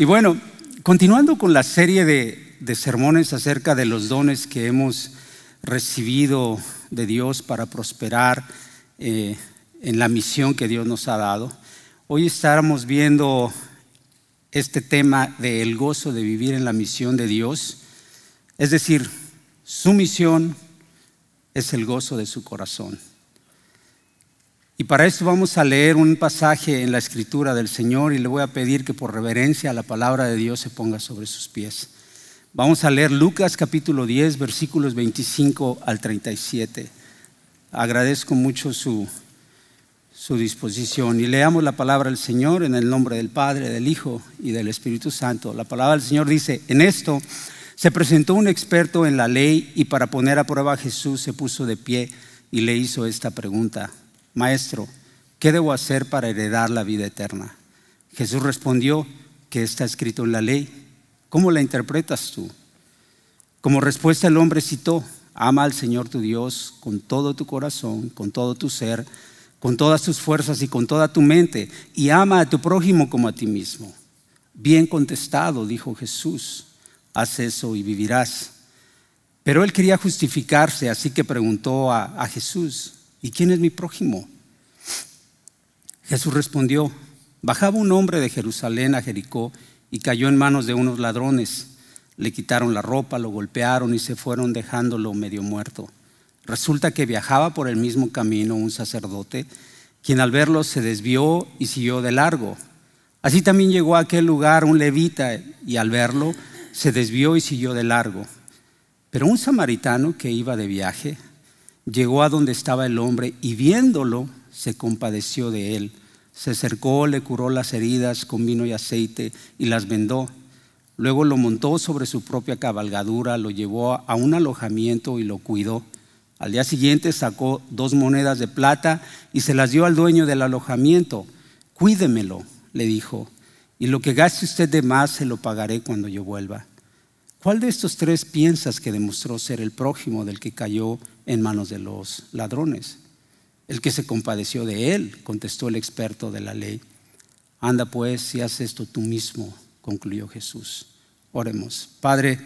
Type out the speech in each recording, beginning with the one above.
Y bueno, continuando con la serie de, sermones acerca de los dones que hemos recibido de Dios para prosperar eh, en la misión que Dios nos ha dado, hoy estaremos viendo este tema del gozo de vivir en la misión de Dios, es decir, su misión es el gozo de su corazón. Y para esto vamos a leer un pasaje en la escritura del Señor y le voy a pedir que por reverencia a la palabra de Dios se ponga sobre sus pies. Vamos a leer Lucas capítulo 10, versículos 25 al 37. Agradezco mucho su, su disposición y leamos la palabra del Señor en el nombre del Padre, del Hijo y del Espíritu Santo. La palabra del Señor dice, en esto se presentó un experto en la ley y para poner a prueba a Jesús se puso de pie y le hizo esta pregunta. Maestro, ¿qué debo hacer para heredar la vida eterna? Jesús respondió que está escrito en la ley. ¿Cómo la interpretas tú? Como respuesta el hombre citó, ama al Señor tu Dios con todo tu corazón, con todo tu ser, con todas tus fuerzas y con toda tu mente, y ama a tu prójimo como a ti mismo. Bien contestado, dijo Jesús, haz eso y vivirás. Pero él quería justificarse, así que preguntó a, Jesús, ¿Y quién es mi prójimo? Jesús respondió, bajaba un hombre de Jerusalén a Jericó y cayó en manos de unos ladrones. Le quitaron la ropa, lo golpearon y se fueron dejándolo medio muerto. Resulta que viajaba por el mismo camino un sacerdote, quien al verlo se desvió y siguió de largo. Así también llegó a aquel lugar un levita y al verlo se desvió y siguió de largo. Pero un samaritano que iba de viaje llegó a donde estaba el hombre y viéndolo se compadeció de él. Se acercó, le curó las heridas con vino y aceite y las vendó. Luego lo montó sobre su propia cabalgadura, lo llevó a un alojamiento y lo cuidó. Al día siguiente sacó dos monedas de plata y se las dio al dueño del alojamiento. Cuídemelo, le dijo, y lo que gaste usted de más se lo pagaré cuando yo vuelva. ¿Cuál de estos tres piensas que demostró ser el prójimo del que cayó en manos de los ladrones. El que se compadeció de él, contestó el experto de la ley. Anda pues y haz esto tú mismo, concluyó Jesús. Oremos. Padre,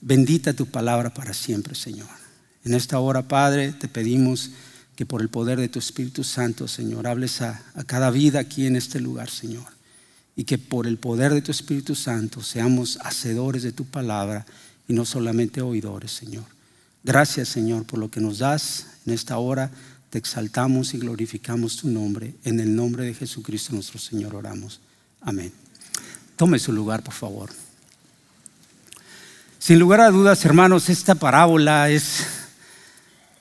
bendita tu palabra para siempre, Señor. En esta hora, Padre, te pedimos que por el poder de tu Espíritu Santo, Señor, hables a, a cada vida aquí en este lugar, Señor. Y que por el poder de tu Espíritu Santo seamos hacedores de tu palabra y no solamente oidores, Señor. Gracias Señor por lo que nos das en esta hora. Te exaltamos y glorificamos tu nombre. En el nombre de Jesucristo nuestro Señor oramos. Amén. Tome su lugar, por favor. Sin lugar a dudas, hermanos, esta parábola es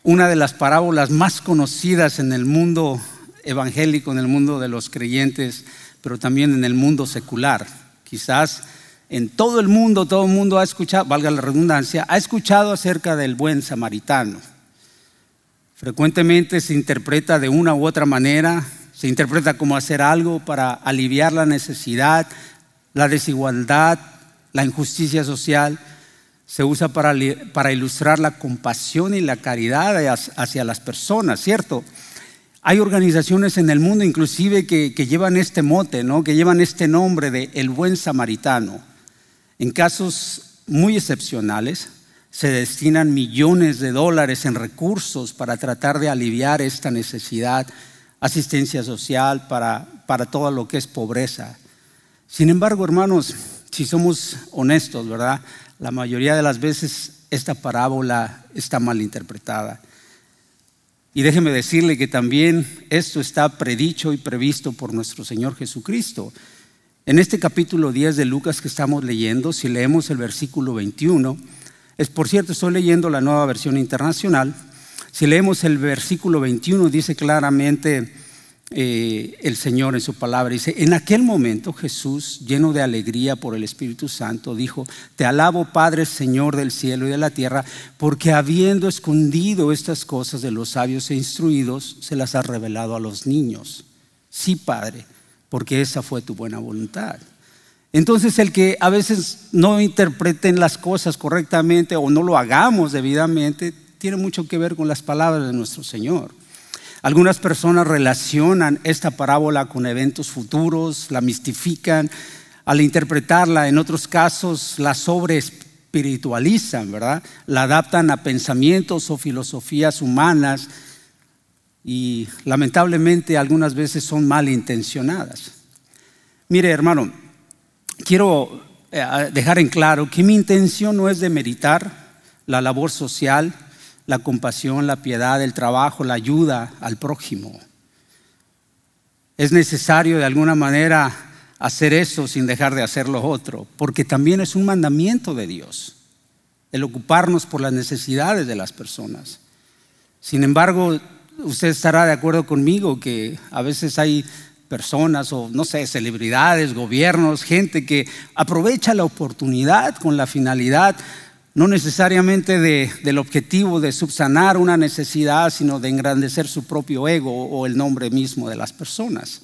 una de las parábolas más conocidas en el mundo evangélico, en el mundo de los creyentes, pero también en el mundo secular. Quizás en todo el mundo, todo el mundo ha escuchado, valga la redundancia, ha escuchado acerca del buen samaritano. Frecuentemente se interpreta de una u otra manera, se interpreta como hacer algo para aliviar la necesidad, la desigualdad, la injusticia social. Se usa para, ilustrar la compasión y la caridad hacia las personas, ¿cierto? Hay organizaciones en el mundo inclusive que, que llevan este mote, ¿no? que llevan este nombre de el buen samaritano. En casos muy excepcionales, se destinan millones de dólares en recursos para tratar de aliviar esta necesidad, asistencia social para, para todo lo que es pobreza. Sin embargo, hermanos, si somos honestos, ¿verdad? La mayoría de las veces esta parábola está mal interpretada. Y déjeme decirle que también esto está predicho y previsto por nuestro Señor Jesucristo. En este capítulo 10 de Lucas que estamos leyendo, si leemos el versículo 21, es por cierto, estoy leyendo la nueva versión internacional, si leemos el versículo 21 dice claramente eh, el Señor en su palabra, dice, en aquel momento Jesús, lleno de alegría por el Espíritu Santo, dijo, te alabo Padre, Señor del cielo y de la tierra, porque habiendo escondido estas cosas de los sabios e instruidos, se las ha revelado a los niños. Sí, Padre porque esa fue tu buena voluntad. Entonces el que a veces no interpreten las cosas correctamente o no lo hagamos debidamente, tiene mucho que ver con las palabras de nuestro Señor. Algunas personas relacionan esta parábola con eventos futuros, la mistifican, al interpretarla, en otros casos la sobre espiritualizan, ¿verdad? La adaptan a pensamientos o filosofías humanas y lamentablemente algunas veces son malintencionadas. Mire, hermano, quiero eh, dejar en claro que mi intención no es de meritar la labor social, la compasión, la piedad, el trabajo, la ayuda al prójimo. Es necesario de alguna manera hacer eso sin dejar de hacer lo otro, porque también es un mandamiento de Dios, el ocuparnos por las necesidades de las personas. Sin embargo, usted estará de acuerdo conmigo que a veces hay personas o no sé, celebridades, gobiernos, gente que aprovecha la oportunidad con la finalidad no necesariamente del objetivo de subsanar una necesidad, sino de engrandecer su propio ego o el nombre mismo de las personas.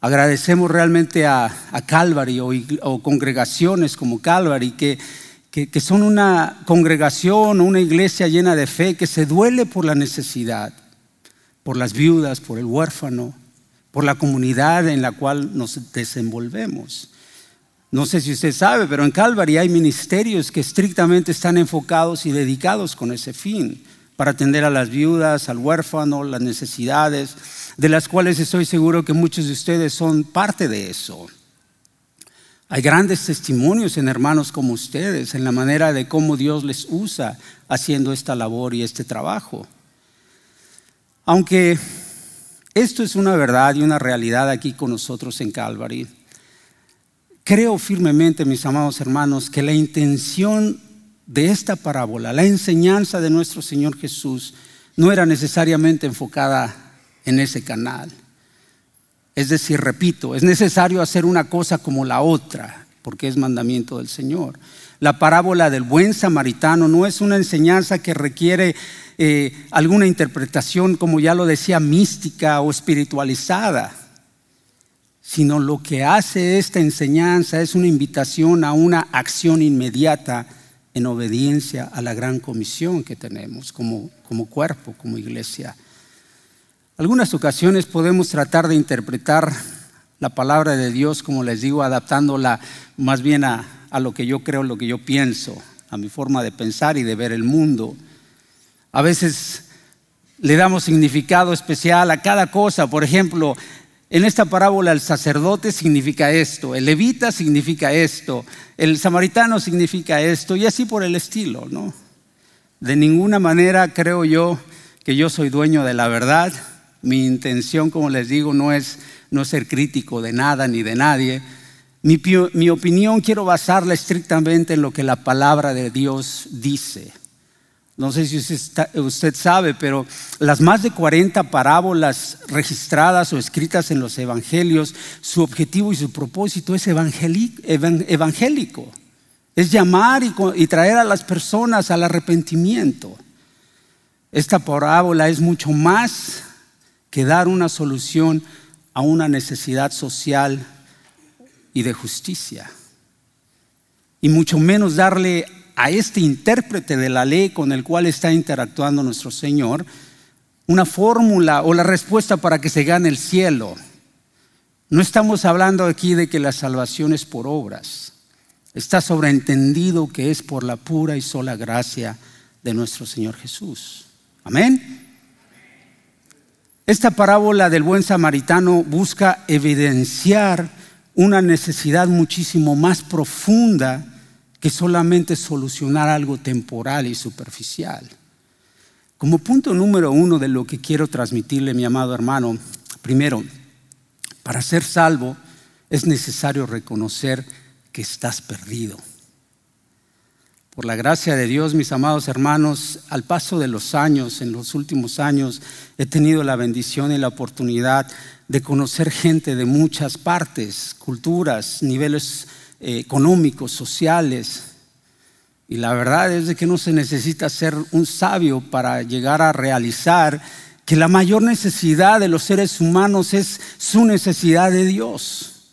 Agradecemos realmente a, Calvary o, congregaciones como Calvary que, que son una congregación o una iglesia llena de fe que se duele por la necesidad, por las viudas, por el huérfano, por la comunidad en la cual nos desenvolvemos. No sé si usted sabe, pero en Calvary hay ministerios que estrictamente están enfocados y dedicados con ese fin, para atender a las viudas, al huérfano, las necesidades, de las cuales estoy seguro que muchos de ustedes son parte de eso. Hay grandes testimonios en hermanos como ustedes, en la manera de cómo Dios les usa haciendo esta labor y este trabajo. Aunque esto es una verdad y una realidad aquí con nosotros en Calvary, Creo firmemente, mis amados hermanos, que la intención de esta parábola, la enseñanza de nuestro Señor Jesús, no era necesariamente enfocada en ese canal. Es decir, repito, es necesario hacer una cosa como la otra, porque es mandamiento del Señor. La parábola del buen samaritano no es una enseñanza que requiere eh, alguna interpretación, como ya lo decía, mística o espiritualizada sino lo que hace esta enseñanza es una invitación a una acción inmediata en obediencia a la gran comisión que tenemos como, como cuerpo, como iglesia. Algunas ocasiones podemos tratar de interpretar la palabra de Dios, como les digo, adaptándola más bien a, lo que yo creo, lo que yo pienso, a mi forma de pensar y de ver el mundo. A veces le damos significado especial a cada cosa. Por ejemplo, en esta parábola el sacerdote significa esto, el levita significa esto, el samaritano significa esto y así por el estilo, ¿no? De ninguna manera creo yo que yo soy dueño de la verdad. Mi intención, como les digo, no es no ser crítico de nada ni de nadie. Mi, mi opinión quiero basarla estrictamente en lo que la palabra de Dios dice. No sé si usted, sabe, pero las más de 40 parábolas registradas o escritas en los evangelios, su objetivo y su propósito es evangélico. Es llamar y traer a las personas al arrepentimiento. Esta parábola es mucho más que dar una solución a una necesidad social y de justicia. Y mucho menos darle a este intérprete de la ley con el cual está interactuando nuestro Señor una fórmula o la respuesta para que se gane el cielo. No estamos hablando aquí de que la salvación es por obras. Está sobreentendido que es por la pura y sola gracia de nuestro Señor Jesús. Amén. Esta parábola del buen samaritano busca evidenciar una necesidad muchísimo más profunda que solamente solucionar algo temporal y superficial. Como punto número uno de lo que quiero transmitirle, mi amado hermano, primero, para ser salvo es necesario reconocer que estás perdido. Por la gracia de Dios, mis amados hermanos, al paso de los años, en los últimos años, he tenido la bendición y la oportunidad de conocer gente de muchas partes, culturas, niveles eh, económicos, sociales. Y la verdad es de que no se necesita ser un sabio para llegar a realizar que la mayor necesidad de los seres humanos es su necesidad de Dios.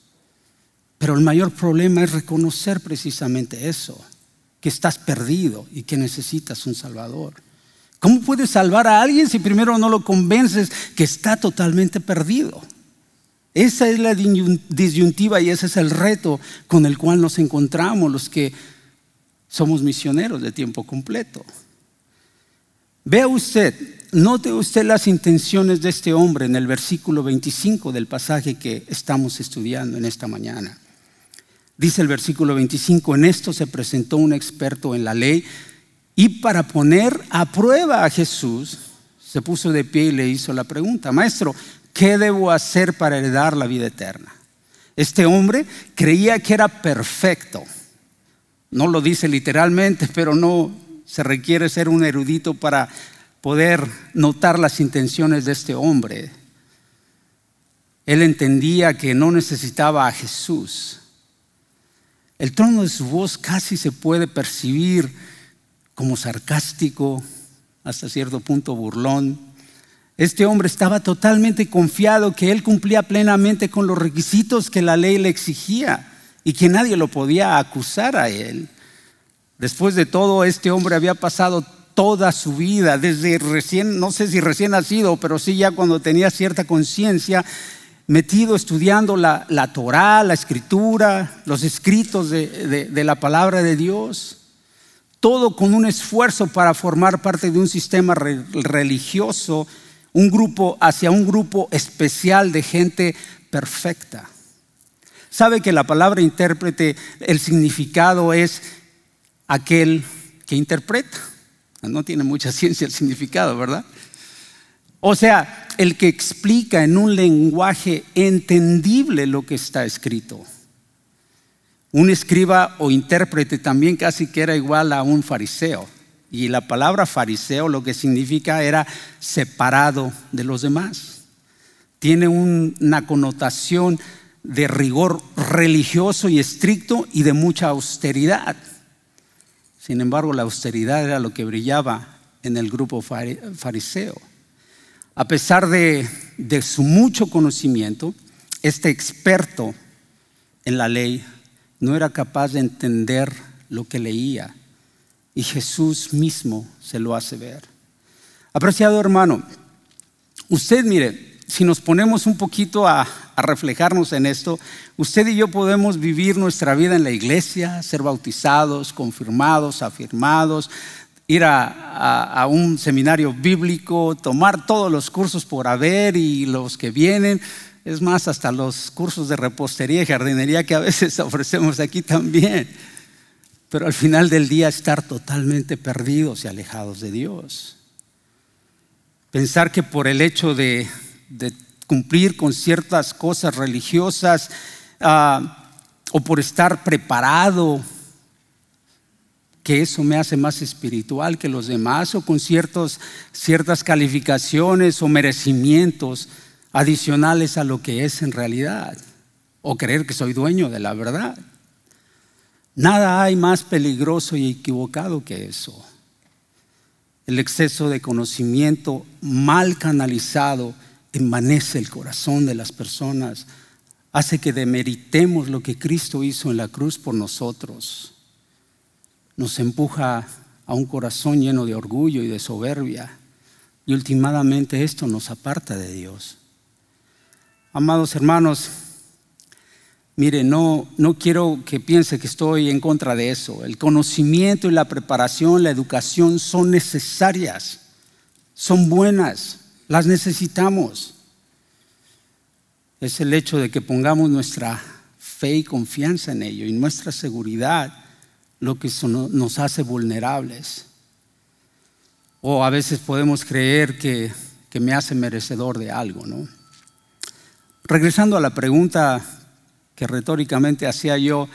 Pero el mayor problema es reconocer precisamente eso, que estás perdido y que necesitas un Salvador. ¿Cómo puedes salvar a alguien si primero no lo convences que está totalmente perdido? Esa es la disyuntiva y ese es el reto con el cual nos encontramos los que somos misioneros de tiempo completo. Vea usted, note usted las intenciones de este hombre en el versículo 25 del pasaje que estamos estudiando en esta mañana. Dice el versículo 25, en esto se presentó un experto en la ley y para poner a prueba a Jesús, se puso de pie y le hizo la pregunta, maestro, ¿qué debo hacer para heredar la vida eterna? Este hombre creía que era perfecto. No lo dice literalmente, pero no se requiere ser un erudito para poder notar las intenciones de este hombre. Él entendía que no necesitaba a Jesús. El tono de su voz casi se puede percibir como sarcástico, hasta cierto punto burlón. Este hombre estaba totalmente confiado que él cumplía plenamente con los requisitos que la ley le exigía y que nadie lo podía acusar a él. Después de todo, este hombre había pasado toda su vida, desde recién, no sé si recién nacido, pero sí ya cuando tenía cierta conciencia, metido estudiando la, la Torah, la escritura, los escritos de, de la palabra de Dios todo con un esfuerzo para formar parte de un sistema religioso, un grupo hacia un grupo especial de gente perfecta. Sabe que la palabra intérprete, el significado es aquel que interpreta. No tiene mucha ciencia el significado, ¿verdad? O sea, el que explica en un lenguaje entendible lo que está escrito. Un escriba o intérprete también casi que era igual a un fariseo. Y la palabra fariseo lo que significa era separado de los demás. Tiene una connotación de rigor religioso y estricto y de mucha austeridad. Sin embargo, la austeridad era lo que brillaba en el grupo fariseo. A pesar de, su mucho conocimiento, este experto en la ley no era capaz de entender lo que leía y Jesús mismo se lo hace ver. Apreciado hermano, usted mire, si nos ponemos un poquito a, reflejarnos en esto, usted y yo podemos vivir nuestra vida en la iglesia, ser bautizados, confirmados, afirmados, ir a, un seminario bíblico, tomar todos los cursos por haber y los que vienen, es más, hasta los cursos de repostería y jardinería que a veces ofrecemos aquí también. Pero al final del día estar totalmente perdidos y alejados de Dios. Pensar que por el hecho de, cumplir con ciertas cosas religiosas ah, o por estar preparado, que eso me hace más espiritual que los demás o con ciertas calificaciones o merecimientos adicionales a lo que es en realidad o creer que soy dueño de la verdad. Nada hay más peligroso y equivocado que eso. El exceso de conocimiento mal canalizado envanece el corazón de las personas, hace que demeritemos lo que Cristo hizo en la cruz por nosotros. Nos empuja a un corazón lleno de orgullo y de soberbia. Y últimamente esto nos aparta de Dios. Amados hermanos, mire, no, no quiero que piense que estoy en contra de eso. El conocimiento y la preparación, la educación son necesarias, son buenas, las necesitamos. Es el hecho de que pongamos nuestra fe y confianza en ello y nuestra seguridad lo que nos hace vulnerables. O a veces podemos creer que, que me hace merecedor de algo, ¿no? Regresando a la pregunta que retóricamente hacía yo,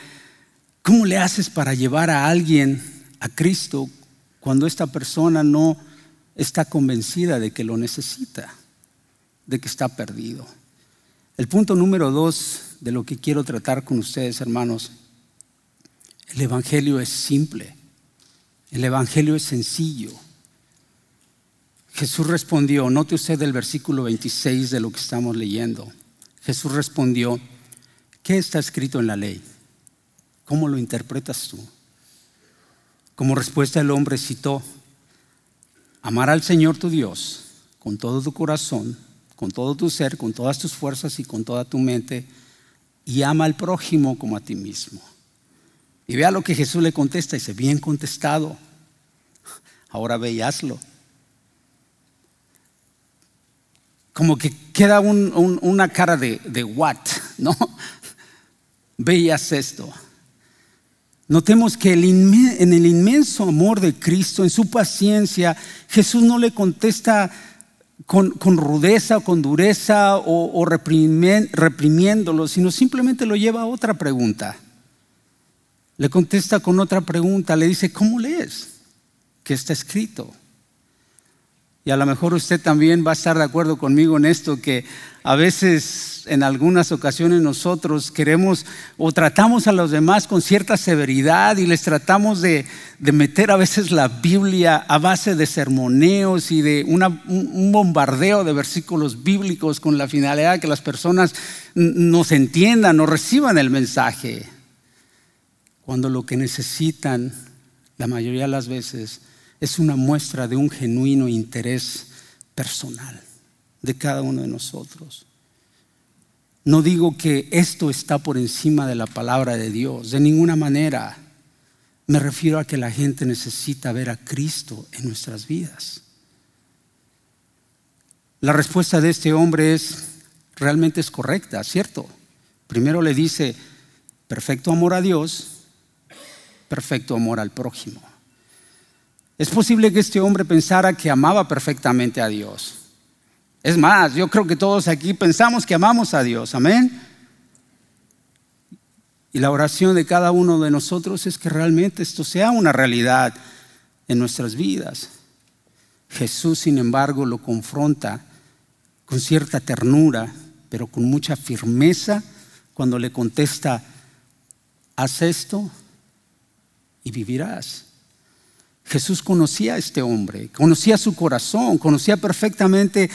¿cómo le haces para llevar a alguien a Cristo cuando esta persona no está convencida de que lo necesita, de que está perdido? El punto número dos de lo que quiero tratar con ustedes, hermanos, el Evangelio es simple, el Evangelio es sencillo. Jesús respondió, note usted el versículo 26 de lo que estamos leyendo. Jesús respondió, ¿qué está escrito en la ley? ¿Cómo lo interpretas tú? Como respuesta el hombre citó, amar al Señor tu Dios con todo tu corazón, con todo tu ser, con todas tus fuerzas y con toda tu mente, y ama al prójimo como a ti mismo. Y vea lo que Jesús le contesta, dice, bien contestado, ahora ve y hazlo. Como que queda una cara de, what, ¿no? Ve y haz esto. Notemos que en el inmenso amor de Cristo, en su paciencia, Jesús no le contesta con, rudeza o con dureza o, reprimiéndolo, sino simplemente lo lleva a otra pregunta. Le contesta con otra pregunta, le dice, ¿cómo lees? ¿Qué está escrito? Y a lo mejor usted también va a estar de acuerdo conmigo en esto, que a veces, en algunas ocasiones nosotros queremos o tratamos a los demás con cierta severidad y les tratamos de, meter a veces la Biblia a base de sermoneos y de un bombardeo de versículos bíblicos con la finalidad de que las personas nos entiendan o reciban el mensaje. Cuando lo que necesitan, la mayoría de las veces, es una muestra de un genuino interés personal de cada uno de nosotros. No digo que esto está por encima de la palabra de Dios, de ninguna manera. Me refiero a que la gente necesita ver a Cristo en nuestras vidas. La respuesta de este hombre es realmente es correcta, ¿cierto? Primero le dice, perfecto amor a Dios, perfecto amor al prójimo. Es posible que este hombre pensara que amaba perfectamente a Dios. Es más, yo creo que todos aquí pensamos que amamos a Dios, amén. Y la oración de cada uno de nosotros es que realmente esto sea una realidad en nuestras vidas. Jesús, sin embargo, lo confronta con cierta ternura, pero con mucha firmeza cuando le contesta, haz esto y vivirás. Jesús conocía a este hombre, conocía su corazón, conocía perfectamente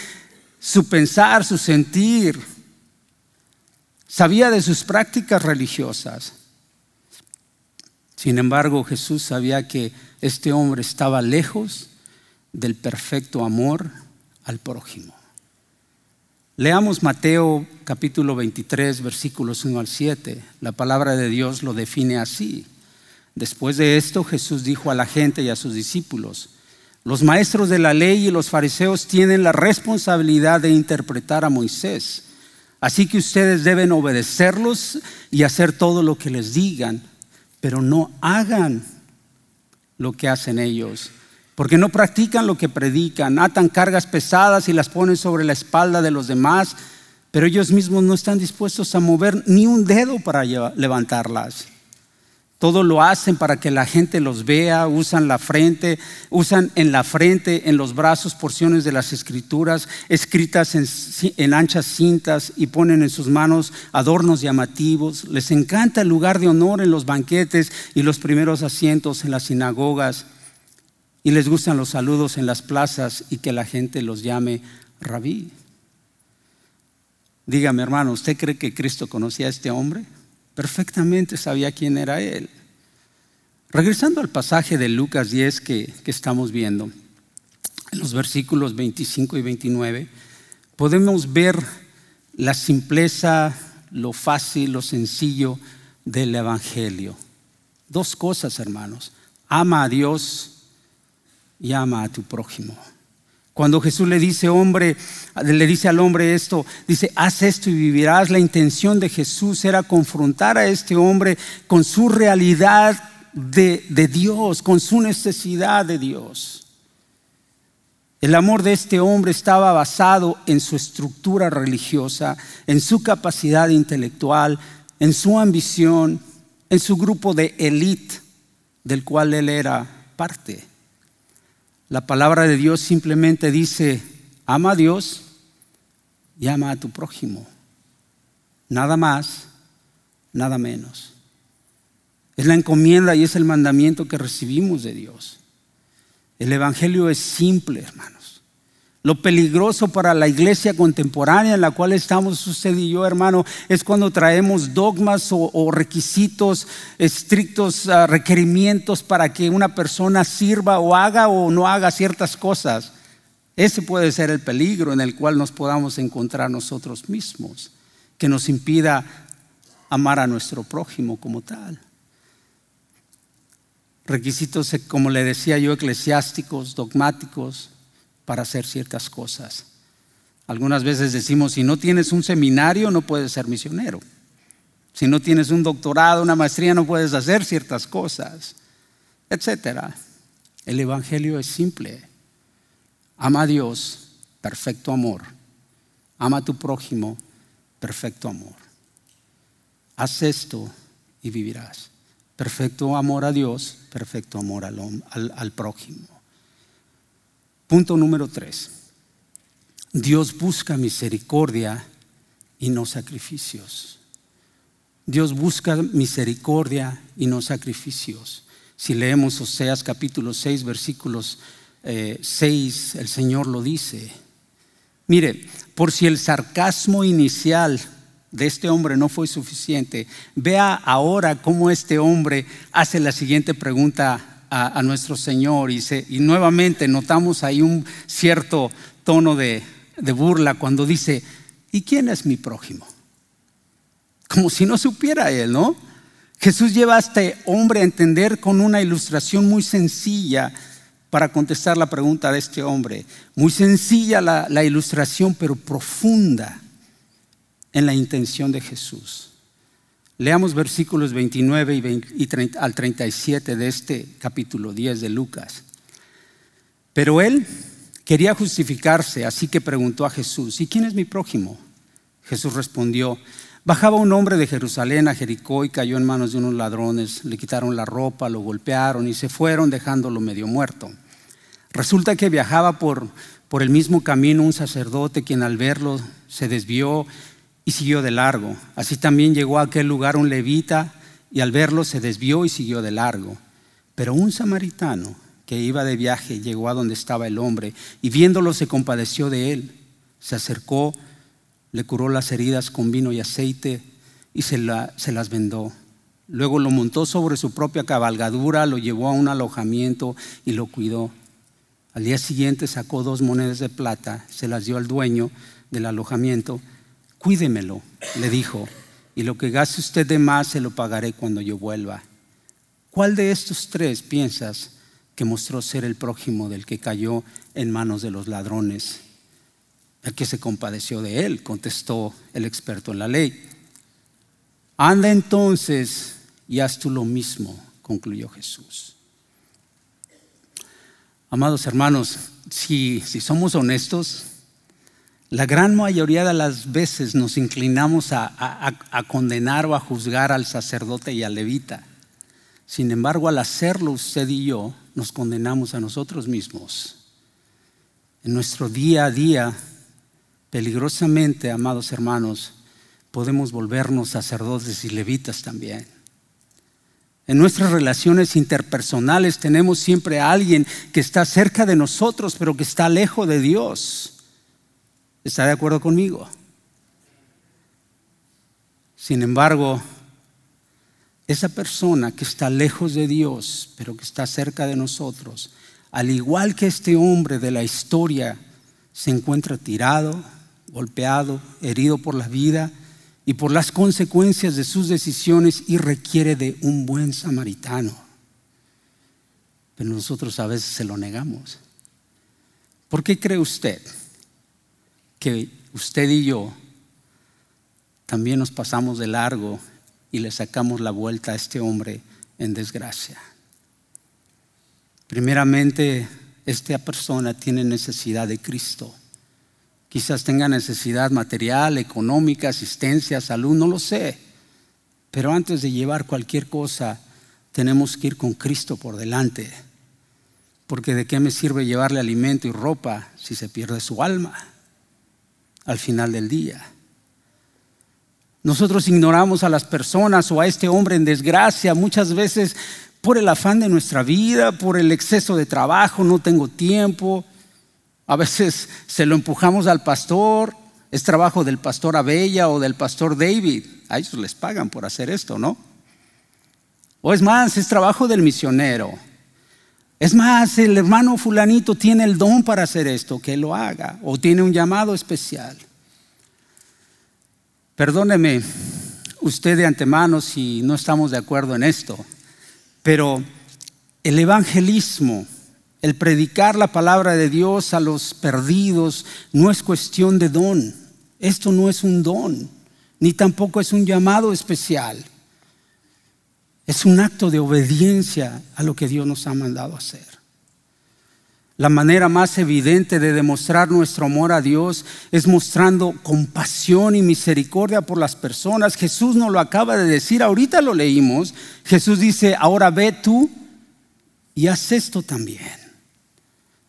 su pensar, su sentir. Sabía de sus prácticas religiosas. Sin embargo, Jesús sabía que este hombre estaba lejos del perfecto amor al prójimo. Leamos Mateo capítulo 23, versículos 1 al 7. La palabra de Dios lo define así. Después de esto, Jesús dijo a la gente y a sus discípulos, los maestros de la ley y los fariseos tienen la responsabilidad de interpretar a Moisés. Así que ustedes deben obedecerlos y hacer todo lo que les digan, pero no hagan lo que hacen ellos, porque no practican lo que predican, atan cargas pesadas y las ponen sobre la espalda de los demás, pero ellos mismos no están dispuestos a mover ni un dedo para levantarlas. Todo lo hacen para que la gente los vea, usan la frente, usan en la frente, en los brazos porciones de las escrituras escritas en, anchas cintas y ponen en sus manos adornos llamativos. Les encanta el lugar de honor en los banquetes y los primeros asientos en las sinagogas. Y les gustan los saludos en las plazas y que la gente los llame rabí. Dígame hermano, ¿usted cree que Cristo conocía a este hombre? Perfectamente sabía quién era Él. Regresando al pasaje de Lucas 10 que, que estamos viendo, en los versículos 25 y 29, podemos ver la simpleza, lo fácil, lo sencillo del Evangelio. Dos cosas, hermanos. Ama a Dios y ama a tu prójimo. Cuando Jesús le dice, hombre, le dice al hombre esto, dice, haz esto y vivirás. La intención de Jesús era confrontar a este hombre con su realidad de, de Dios, con su necesidad de Dios. El amor de este hombre estaba basado en su estructura religiosa, en su capacidad intelectual, en su ambición, en su grupo de élite del cual él era parte. La palabra de Dios simplemente dice, ama a Dios y ama a tu prójimo. Nada más, nada menos. Es la encomienda y es el mandamiento que recibimos de Dios. El Evangelio es simple, hermano. Lo peligroso para la iglesia contemporánea en la cual estamos usted y yo, hermano, es cuando traemos dogmas o, requisitos estrictos, ah, requerimientos para que una persona sirva o haga o no haga ciertas cosas. Ese puede ser el peligro en el cual nos podamos encontrar nosotros mismos, que nos impida amar a nuestro prójimo como tal. Requisitos, como le decía yo, eclesiásticos, dogmáticos, para hacer ciertas cosas. Algunas veces decimos, si no tienes un seminario, no puedes ser misionero. Si no tienes un doctorado, una maestría, no puedes hacer ciertas cosas, etc. El Evangelio es simple. Ama a Dios, perfecto amor. Ama a tu prójimo, perfecto amor. Haz esto y vivirás. Perfecto amor a Dios, perfecto amor al, prójimo. Punto número tres. Dios busca misericordia y no sacrificios. Dios busca misericordia y no sacrificios. Si leemos Oseas capítulo 6, versículos 6, eh, el Señor lo dice. Mire, por si el sarcasmo inicial de este hombre no fue suficiente, vea ahora cómo este hombre hace la siguiente pregunta a, nuestro Señor y, y, nuevamente notamos ahí un cierto tono de, de burla cuando dice, ¿y quién es mi prójimo? Como si no supiera él, ¿no? Jesús lleva a este hombre a entender con una ilustración muy sencilla para contestar la pregunta de este hombre. Muy sencilla la, ilustración, pero profunda en la intención de Jesús. Leamos versículos 29 y, al 37 de este capítulo 10 de Lucas. Pero él quería justificarse, así que preguntó a Jesús, ¿y quién es mi prójimo? Jesús respondió, bajaba un hombre de Jerusalén a Jericó y cayó en manos de unos ladrones, le quitaron la ropa, lo golpearon y se fueron dejándolo medio muerto. Resulta que viajaba por, por el mismo camino un sacerdote quien al verlo se desvió y siguió de largo. Así también llegó a aquel lugar un levita y al verlo se desvió y siguió de largo. Pero un samaritano que iba de viaje llegó a donde estaba el hombre y viéndolo se compadeció de él. Se acercó, le curó las heridas con vino y aceite y se, se las vendó. Luego lo montó sobre su propia cabalgadura, lo llevó a un alojamiento y lo cuidó. Al día siguiente sacó dos monedas de plata, se las dio al dueño del alojamiento. Cuídemelo, le dijo, y lo que gaste usted de más se lo pagaré cuando yo vuelva. ¿Cuál de estos tres piensas que mostró ser el prójimo del que cayó en manos de los ladrones? El que se compadeció de él, contestó el experto en la ley. Anda entonces y haz tú lo mismo, concluyó Jesús. Amados hermanos, si, somos honestos, la gran mayoría de las veces nos inclinamos a, condenar o a juzgar al sacerdote y al levita. Sin embargo, al hacerlo usted y yo, nos condenamos a nosotros mismos. En nuestro día a día, peligrosamente, amados hermanos, podemos volvernos sacerdotes y levitas también. En nuestras relaciones interpersonales tenemos siempre a alguien que está cerca de nosotros, pero que está lejos de Dios. ¿Está de acuerdo conmigo? Sin embargo, esa persona que está lejos de Dios, pero que está cerca de nosotros, al igual que este hombre de la historia, se encuentra tirado, golpeado, herido por la vida, y por las consecuencias de sus decisiones y requiere de un buen samaritano. Pero nosotros a veces se lo negamos. ¿Por qué cree usted que usted y yo también nos pasamos de largo y le sacamos la vuelta a este hombre en desgracia? Primeramente, esta persona tiene necesidad de Cristo. Quizás tenga necesidad material, económica, asistencia, salud, no lo sé. Pero antes de llevar cualquier cosa, tenemos que ir con Cristo por delante. Porque de qué me sirve llevarle alimento y ropa si se pierde su alma al final del día. Nosotros ignoramos a las personas o a este hombre en desgracia muchas veces por el afán de nuestra vida, por el exceso de trabajo, no tengo tiempo, a veces se lo empujamos al pastor, es trabajo del pastor Abella o del pastor David. A ellos les pagan por hacer esto, ¿no? O es más, es trabajo del misionero. Es más, el hermano fulanito tiene el don para hacer esto, que lo haga, o tiene un llamado especial. Perdóneme usted de antemano si no estamos de acuerdo en esto, pero el evangelismo, el predicar la palabra de Dios a los perdidos, no es cuestión de don. Esto no es un don, ni tampoco es un llamado especial. Es un acto de obediencia a lo que Dios nos ha mandado hacer. La manera más evidente de demostrar nuestro amor a Dios es mostrando compasión y misericordia por las personas. Jesús nos lo acaba de decir, ahorita lo leímos. Jesús dice, ahora ve tú y haz esto también.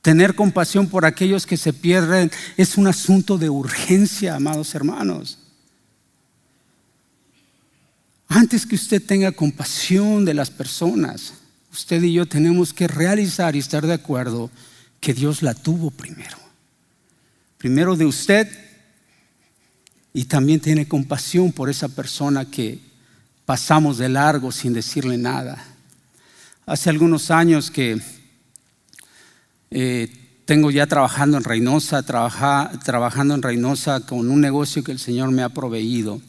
Tener compasión por aquellos que se pierden es un asunto de urgencia, amados hermanos. Antes que usted tenga compasión de las personas, usted y yo tenemos que realizar y estar de acuerdo que Dios la tuvo primero. Primero de usted y también tiene compasión por esa persona que pasamos de largo sin decirle nada. Hace algunos años que eh, tengo ya trabajando en Reynosa, trabajando en Reynosa con un negocio que el Señor me ha proveído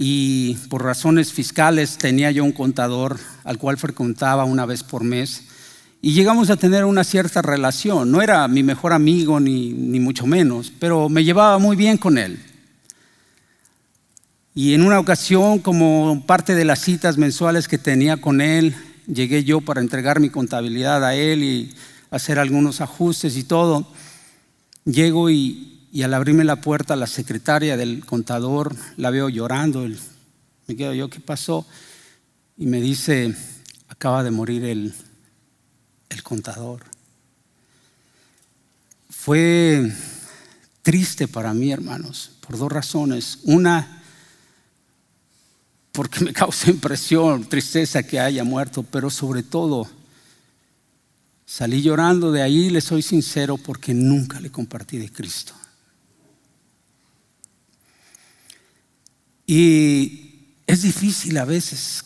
y por razones fiscales tenía yo un contador al cual frecuentaba una vez por mes y llegamos a tener una cierta relación. No era mi mejor amigo ni, ni mucho menos, pero me llevaba muy bien con él. Y en una ocasión, como parte de las citas mensuales que tenía con él, llegué yo para entregar mi contabilidad a él y hacer algunos ajustes y todo. Llego y, y al abrirme la puerta, la secretaria del contador la veo llorando. Me quedo yo, ¿qué pasó? Y me dice, acaba de morir el, el contador. Fue triste para mí, hermanos, por dos razones. Una, porque me causa impresión, tristeza que haya muerto, pero sobre todo, salí llorando de ahí, le soy sincero, porque nunca le compartí de Cristo. Y es difícil a veces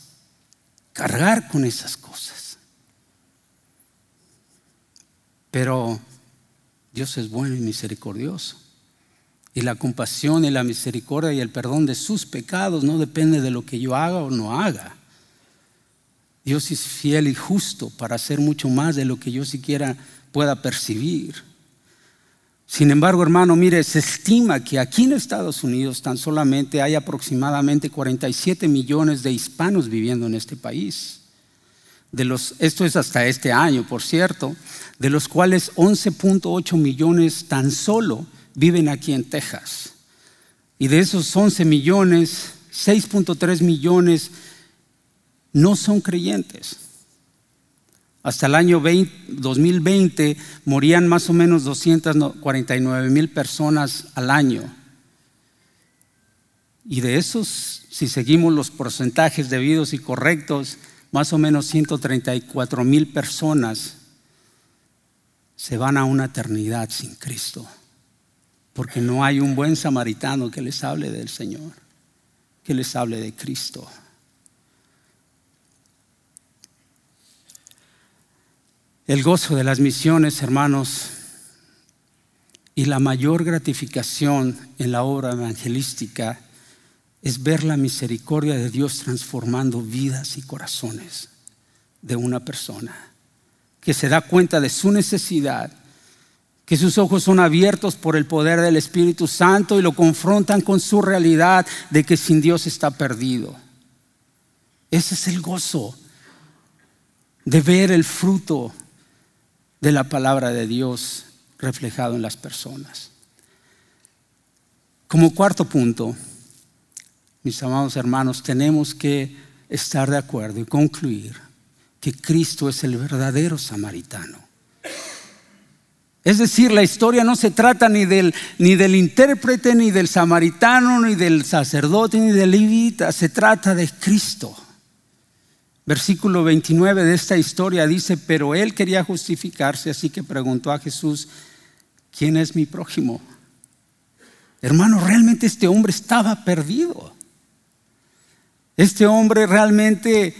cargar con esas cosas. Pero Dios es bueno y misericordioso. Y la compasión y la misericordia y el perdón de sus pecados no depende de lo que yo haga o no haga. Dios es fiel y justo para hacer mucho más de lo que yo siquiera pueda percibir. Sin embargo, hermano, mire, se estima que aquí en Estados Unidos tan solamente hay aproximadamente 47 millones de hispanos viviendo en este país. De los, esto es hasta este año, por cierto, de los cuales 11.8 millones tan solo viven aquí en Texas. Y de esos 11 millones, 6.3 millones no son creyentes. Hasta el año 2020 morían más o menos 249 mil personas al año. Y de esos, si seguimos los porcentajes debidos y correctos, más o menos 134 mil personas se van a una eternidad sin Cristo. Porque no hay un buen samaritano que les hable del Señor, que les hable de Cristo. El gozo de las misiones, hermanos, y la mayor gratificación en la obra evangelística es ver la misericordia de Dios transformando vidas y corazones de una persona que se da cuenta de su necesidad, que sus ojos son abiertos por el poder del Espíritu Santo y lo confrontan con su realidad de que sin Dios está perdido. Ese es el gozo de ver el fruto de la palabra de Dios reflejado en las personas. Como cuarto punto, mis amados hermanos, tenemos que estar de acuerdo y concluir que Cristo es el verdadero samaritano. Es decir, la historia no se trata ni del, ni del intérprete, ni del samaritano, ni del sacerdote, ni del levita, se trata de Cristo. Versículo 29 de esta historia dice, pero él quería justificarse, así que preguntó a Jesús, ¿quién es mi prójimo? Hermano, realmente este hombre estaba perdido. Este hombre realmente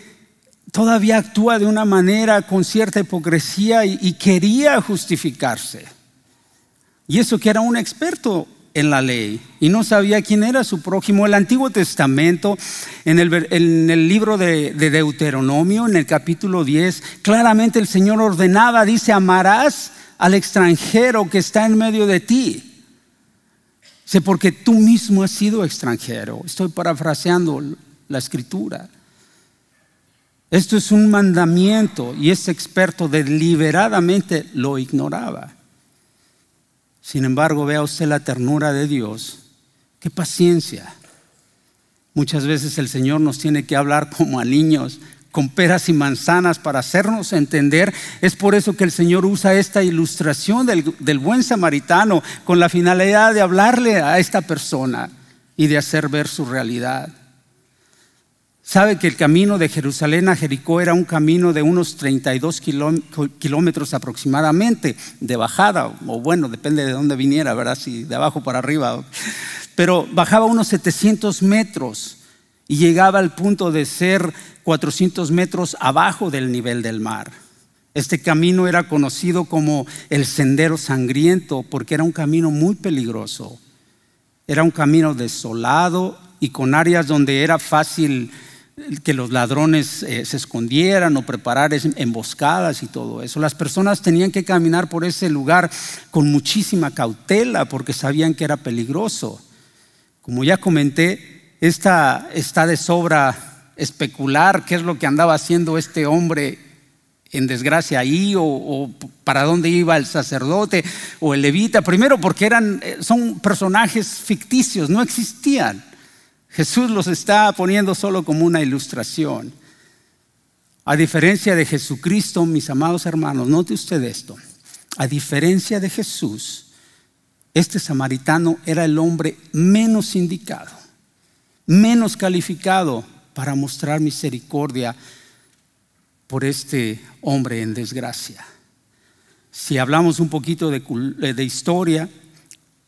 todavía actúa de una manera con cierta hipocresía y, quería justificarse. Y eso que era un experto en la ley y no sabía quién era su prójimo. El Antiguo Testamento, en el, libro de, de, Deuteronomio, en el capítulo 10, claramente el Señor ordenaba, dice, amarás al extranjero que está en medio de ti. Sé porque tú mismo has sido extranjero. Estoy parafraseando la escritura. Esto es un mandamiento y ese experto deliberadamente lo ignoraba. Sin embargo, vea usted la ternura de Dios. Qué paciencia. Muchas veces el Señor nos tiene que hablar como a niños, con peras y manzanas para hacernos entender. Es por eso que el Señor usa esta ilustración del, del, buen samaritano con la finalidad de hablarle a esta persona y de hacer ver su realidad. Sabe que el camino de Jerusalén a Jericó era un camino de unos 32 kilómetros aproximadamente de bajada, o bueno, depende de dónde viniera, ¿verdad? Si de abajo para arriba. Pero bajaba unos 700 metros y llegaba al punto de ser 400 metros abajo del nivel del mar. Este camino era conocido como el Sendero Sangriento porque era un camino muy peligroso. Era un camino desolado y con áreas donde era fácil que los ladrones eh, se escondieran o preparar emboscadas y todo eso. Las personas tenían que caminar por ese lugar con muchísima cautela porque sabían que era peligroso. Como ya comenté, esta está de sobra especular qué es lo que andaba haciendo este hombre en desgracia ahí o, o, para dónde iba el sacerdote o el levita. Primero porque eran, eh, son personajes ficticios, no existían. Jesús los está poniendo solo como una ilustración. A diferencia de Jesucristo, mis amados hermanos, note usted esto. A diferencia de Jesús, este samaritano era el hombre menos indicado, menos calificado para mostrar misericordia por este hombre en desgracia. Si hablamos un poquito de, de historia,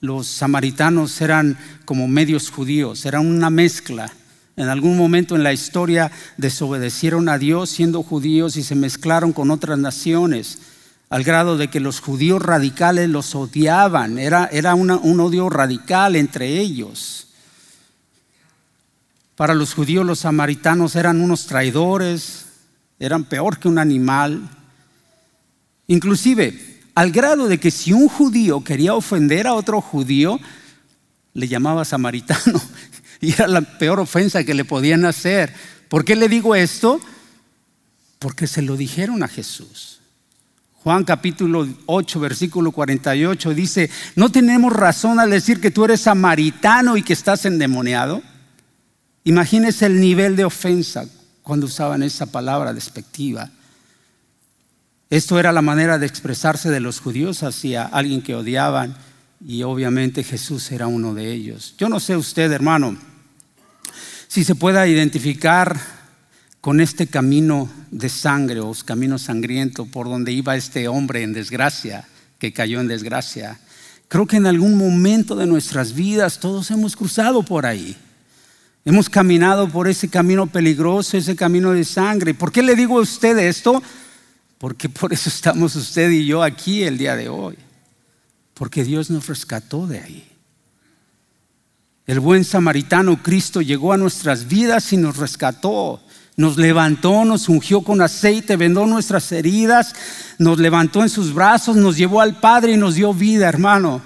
los samaritanos eran como medios judíos, eran una mezcla. En algún momento en la historia desobedecieron a Dios siendo judíos y se mezclaron con otras naciones, al grado de que los judíos radicales los odiaban. Era, era un odio radical entre ellos. Para los judíos los samaritanos eran unos traidores, eran peor que un animal. Inclusive al grado de que si un judío quería ofender a otro judío, le llamaba samaritano. Y era la peor ofensa que le podían hacer. ¿Por qué le digo esto? Porque se lo dijeron a Jesús. Juan capítulo 8, versículo 48 dice, ¿no tenemos razón al decir que tú eres samaritano y que estás endemoniado? Imagínese el nivel de ofensa cuando usaban esa palabra despectiva. Esto era la manera de expresarse de los judíos hacia alguien que odiaban y obviamente Jesús era uno de ellos. Yo no sé usted, hermano, si se pueda identificar con este camino de sangre o camino sangriento por donde iba este hombre en desgracia, que cayó en desgracia. Creo que en algún momento de nuestras vidas todos hemos cruzado por ahí. Hemos caminado por ese camino peligroso, ese camino de sangre. ¿Por qué le digo a usted esto? Porque por eso estamos usted y yo aquí el día de hoy. Porque Dios nos rescató de ahí. El buen samaritano Cristo llegó a nuestras vidas y nos rescató. Nos levantó, nos ungió con aceite, vendó nuestras heridas, nos levantó en sus brazos, nos llevó al Padre y nos dio vida, hermano.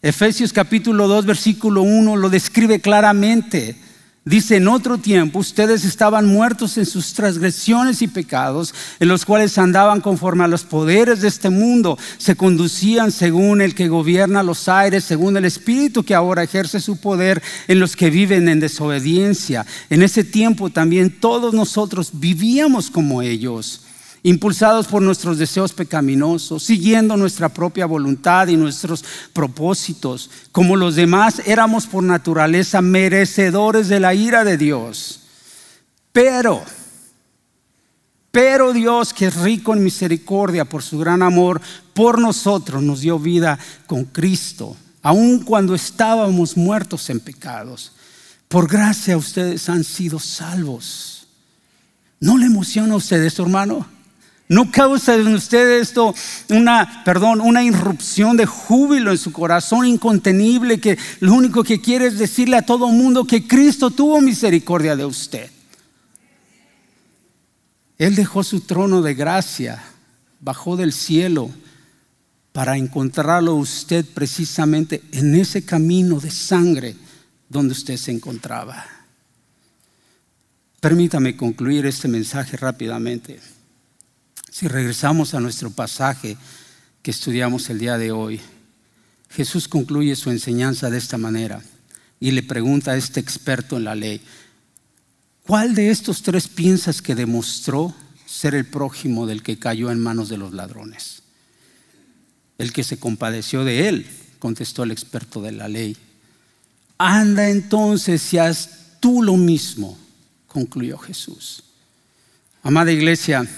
Efesios capítulo 2, versículo 1 lo describe claramente. Dice, en otro tiempo ustedes estaban muertos en sus transgresiones y pecados, en los cuales andaban conforme a los poderes de este mundo, se conducían según el que gobierna los aires, según el Espíritu que ahora ejerce su poder en los que viven en desobediencia. En ese tiempo también todos nosotros vivíamos como ellos impulsados por nuestros deseos pecaminosos, siguiendo nuestra propia voluntad y nuestros propósitos. Como los demás, éramos por naturaleza merecedores de la ira de Dios. Pero, pero Dios, que es rico en misericordia por su gran amor por nosotros, nos dio vida con Cristo, aun cuando estábamos muertos en pecados. Por gracia ustedes han sido salvos ¿No le emociona a usted esto, hermano? ¿No causa en usted esto una, perdón, una irrupción de júbilo en su corazón incontenible que lo único que quiere es decirle a todo mundo que Cristo tuvo misericordia de usted? Él dejó su trono de gracia, bajó del cielo para encontrarlo usted precisamente en ese camino de sangre donde usted se encontraba. Permítame concluir este mensaje rápidamente. Si regresamos a nuestro pasaje que estudiamos el día de hoy, Jesús concluye su enseñanza de esta manera y le pregunta a este experto en la ley, ¿cuál de estos tres piensas que demostró ser el prójimo del que cayó en manos de los ladrones? El que se compadeció de él, contestó el experto de la ley. Anda entonces y haz tú lo mismo, concluyó Jesús. Amada iglesia,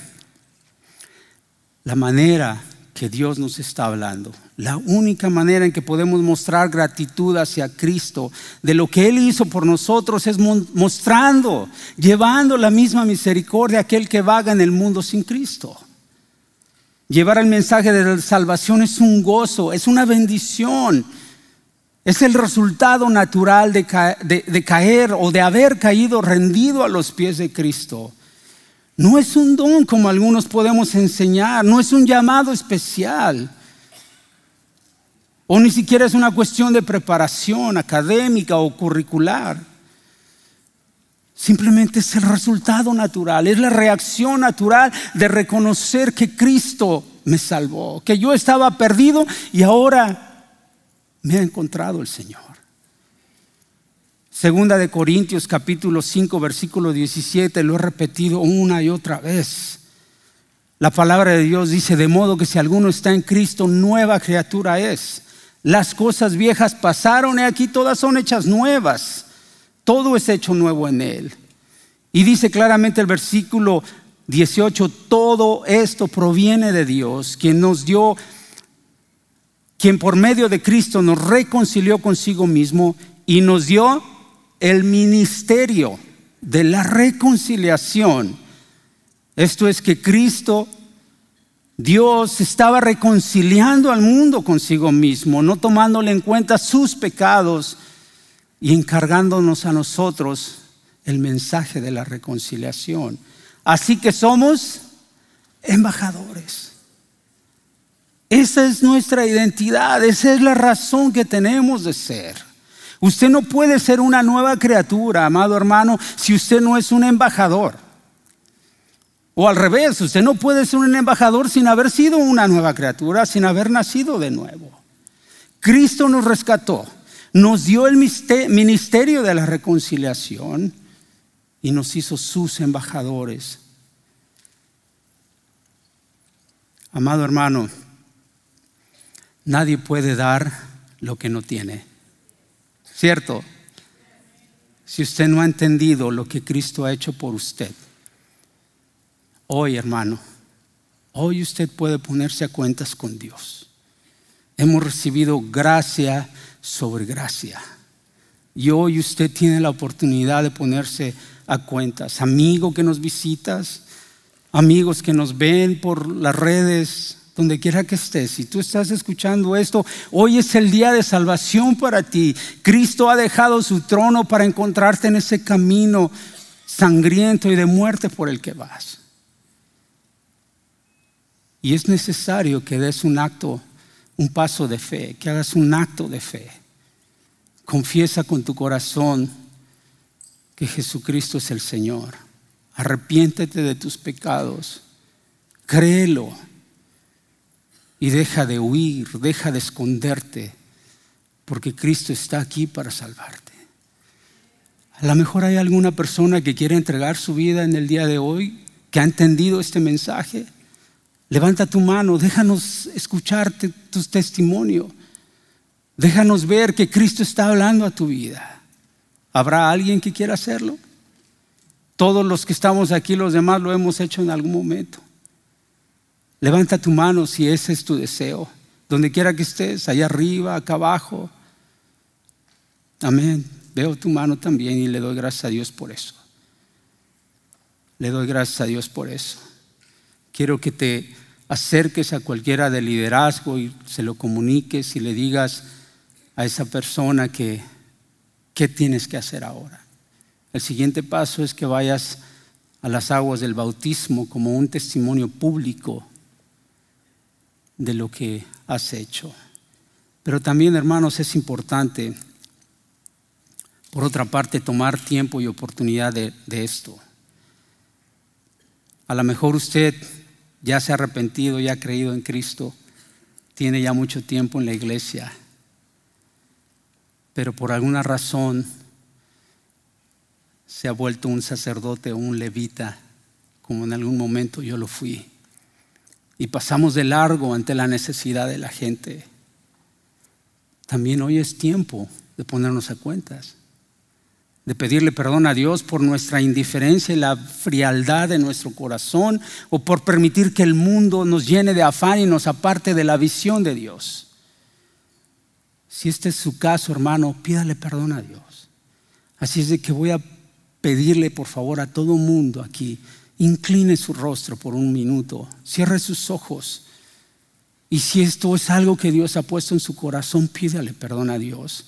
la manera que Dios nos está hablando, la única manera en que podemos mostrar gratitud hacia Cristo de lo que Él hizo por nosotros es mostrando, llevando la misma misericordia a aquel que vaga en el mundo sin Cristo. Llevar el mensaje de la salvación es un gozo, es una bendición. Es el resultado natural de, de caer o de haber caído rendido a los pies de Cristo. No es un don como algunos podemos enseñar, no es un llamado especial. O ni siquiera es una cuestión de preparación académica o curricular. Simplemente es el resultado natural, es la reacción natural de reconocer que Cristo me salvó, que yo estaba perdido y ahora me ha encontrado el Señor. Segunda de Corintios capítulo 5 versículo 17, lo he repetido una y otra vez. La palabra de Dios dice, de modo que si alguno está en Cristo, nueva criatura es. Las cosas viejas pasaron y aquí todas son hechas nuevas. Todo es hecho nuevo en Él. Y dice claramente el versículo 18, todo esto proviene de Dios, quien nos dio, quien por medio de Cristo nos reconcilió consigo mismo y nos dio el ministerio de la reconciliación. Esto es que Cristo, Dios, estaba reconciliando al mundo consigo mismo, no tomándole en cuenta sus pecados y encargándonos a nosotros el mensaje de la reconciliación. Así que somos embajadores. Esa es nuestra identidad, esa es la razón que tenemos de ser. Usted no puede ser una nueva criatura, amado hermano, si usted no es un embajador. O al revés, usted no puede ser un embajador sin haber sido una nueva criatura, sin haber nacido de nuevo. Cristo nos rescató, nos dio el ministerio de la reconciliación y nos hizo sus embajadores. Amado hermano, nadie puede dar lo que no tiene. ¿Cierto? Si usted no ha entendido lo que Cristo ha hecho por usted, hoy hermano, hoy usted puede ponerse a cuentas con Dios. Hemos recibido gracia sobre gracia. Y hoy usted tiene la oportunidad de ponerse a cuentas. Amigo que nos visitas, amigos que nos ven por las redes, donde quiera que estés, si tú estás escuchando esto, hoy es el día de salvación para ti. Cristo ha dejado su trono para encontrarte en ese camino sangriento y de muerte por el que vas. Y es necesario que des un acto, un paso de fe, que hagas un acto de fe. Confiesa con tu corazón que Jesucristo es el Señor. Arrepiéntete de tus pecados. Créelo y deja de huir, deja de esconderte, porque Cristo está aquí para salvarte. A lo mejor hay alguna persona que quiere entregar su vida en el día de hoy, que ha entendido este mensaje. Levanta tu mano, déjanos escucharte tu testimonio. Déjanos ver que Cristo está hablando a tu vida. ¿Habrá alguien que quiera hacerlo? Todos los que estamos aquí, los demás lo hemos hecho en algún momento. Levanta tu mano si ese es tu deseo. Donde quiera que estés, allá arriba, acá abajo. Amén. Veo tu mano también y le doy gracias a Dios por eso. Le doy gracias a Dios por eso. Quiero que te acerques a cualquiera de liderazgo y se lo comuniques y le digas a esa persona que qué tienes que hacer ahora. El siguiente paso es que vayas a las aguas del bautismo como un testimonio público de lo que has hecho. Pero también, hermanos, es importante, por otra parte, tomar tiempo y oportunidad de, esto. A lo mejor usted ya se ha arrepentido, ya ha creído en Cristo, tiene ya mucho tiempo en la iglesia, pero por alguna razón se ha vuelto un sacerdote o un levita, como en algún momento yo lo fui. Y pasamos de largo ante la necesidad de la gente. También hoy es tiempo de ponernos a cuentas de pedirle perdón a Dios por nuestra indiferencia y la frialdad de nuestro corazón o por permitir que el mundo nos llene de afán y nos aparte de la visión de Dios. Si este es su caso, hermano, pídale perdón a Dios. Así es de que voy a pedirle por favor a todo mundo aquí, incline su rostro por un minuto, cierre sus ojos. Y si esto es algo que Dios ha puesto en su corazón, pídale perdón a Dios.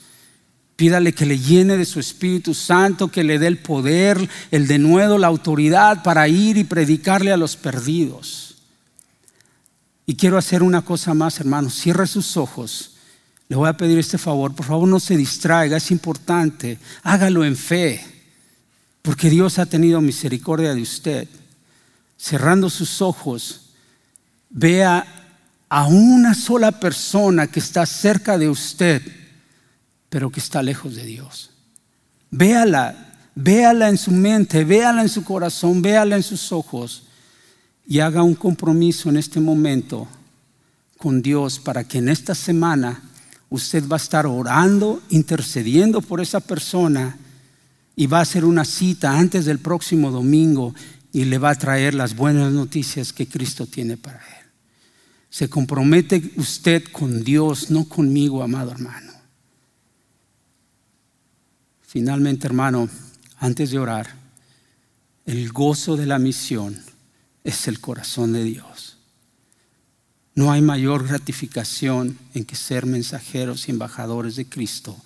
Pídale que le llene de su Espíritu Santo, que le dé el poder, el denuedo, la autoridad para ir y predicarle a los perdidos. Y quiero hacer una cosa más, hermano. Cierre sus ojos. Le voy a pedir este favor. Por favor, no se distraiga. Es importante. Hágalo en fe. Porque Dios ha tenido misericordia de usted. Cerrando sus ojos, vea a una sola persona que está cerca de usted pero que está lejos de Dios. Véala, véala en su mente, véala en su corazón, véala en sus ojos y haga un compromiso en este momento con Dios para que en esta semana usted va a estar orando, intercediendo por esa persona y va a hacer una cita antes del próximo domingo y le va a traer las buenas noticias que Cristo tiene para él. Se compromete usted con Dios, no conmigo, amado hermano. Finalmente, hermano, antes de orar, el gozo de la misión es el corazón de Dios. No hay mayor gratificación en que ser mensajeros y embajadores de Cristo.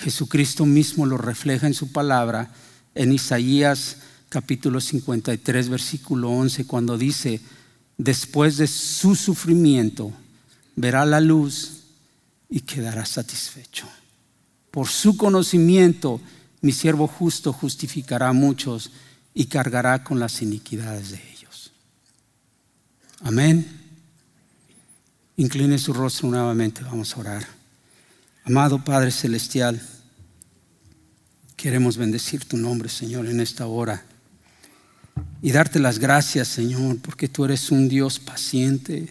Jesucristo mismo lo refleja en su palabra en Isaías capítulo 53, versículo 11, cuando dice, después de su sufrimiento, verá la luz y quedará satisfecho. Por su conocimiento, mi siervo justo justificará a muchos y cargará con las iniquidades de ellos. Amén. Incline su rostro nuevamente, vamos a orar. Amado Padre Celestial, queremos bendecir tu nombre, Señor, en esta hora. Y darte las gracias, Señor, porque tú eres un Dios paciente,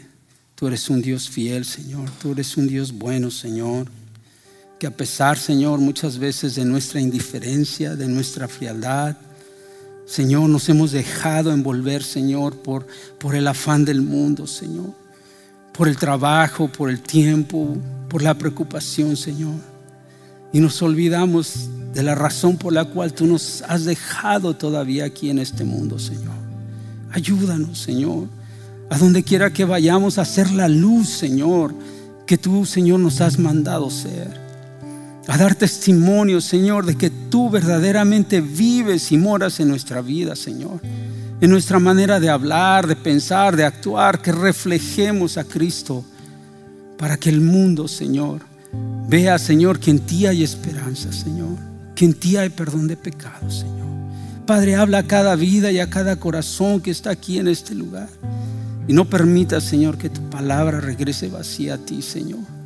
tú eres un Dios fiel, Señor, tú eres un Dios bueno, Señor que a pesar, Señor, muchas veces de nuestra indiferencia, de nuestra frialdad, Señor, nos hemos dejado envolver, Señor, por, por el afán del mundo, Señor, por el trabajo, por el tiempo, por la preocupación, Señor. Y nos olvidamos de la razón por la cual tú nos has dejado todavía aquí en este mundo, Señor. Ayúdanos, Señor, a donde quiera que vayamos a hacer la luz, Señor, que tú, Señor, nos has mandado ser a dar testimonio, Señor, de que tú verdaderamente vives y moras en nuestra vida, Señor. En nuestra manera de hablar, de pensar, de actuar, que reflejemos a Cristo para que el mundo, Señor, vea, Señor, que en ti hay esperanza, Señor, que en ti hay perdón de pecados, Señor. Padre, habla a cada vida y a cada corazón que está aquí en este lugar. Y no permita, Señor, que tu palabra regrese vacía a ti, Señor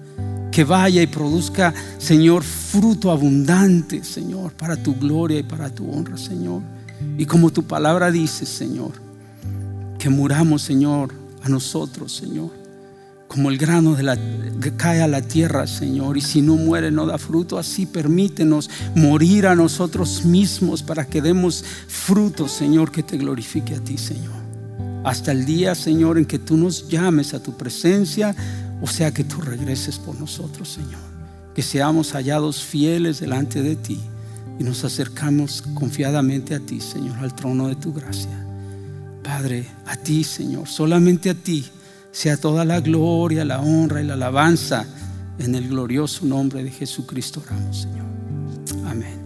que vaya y produzca, Señor, fruto abundante, Señor, para tu gloria y para tu honra, Señor. Y como tu palabra dice, Señor, que muramos, Señor, a nosotros, Señor, como el grano de que cae a la tierra, Señor, y si no muere no da fruto, así permítenos morir a nosotros mismos para que demos fruto, Señor, que te glorifique a ti, Señor. Hasta el día, Señor, en que tú nos llames a tu presencia o sea que tú regreses por nosotros, Señor. Que seamos hallados fieles delante de ti. y nos acercamos confiadamente a ti, Señor, al trono de tu gracia. Padre, a ti, Señor, solamente a ti sea toda la gloria, la honra y la alabanza en el glorioso nombre de Jesucristo. Oramos, Señor. Amén.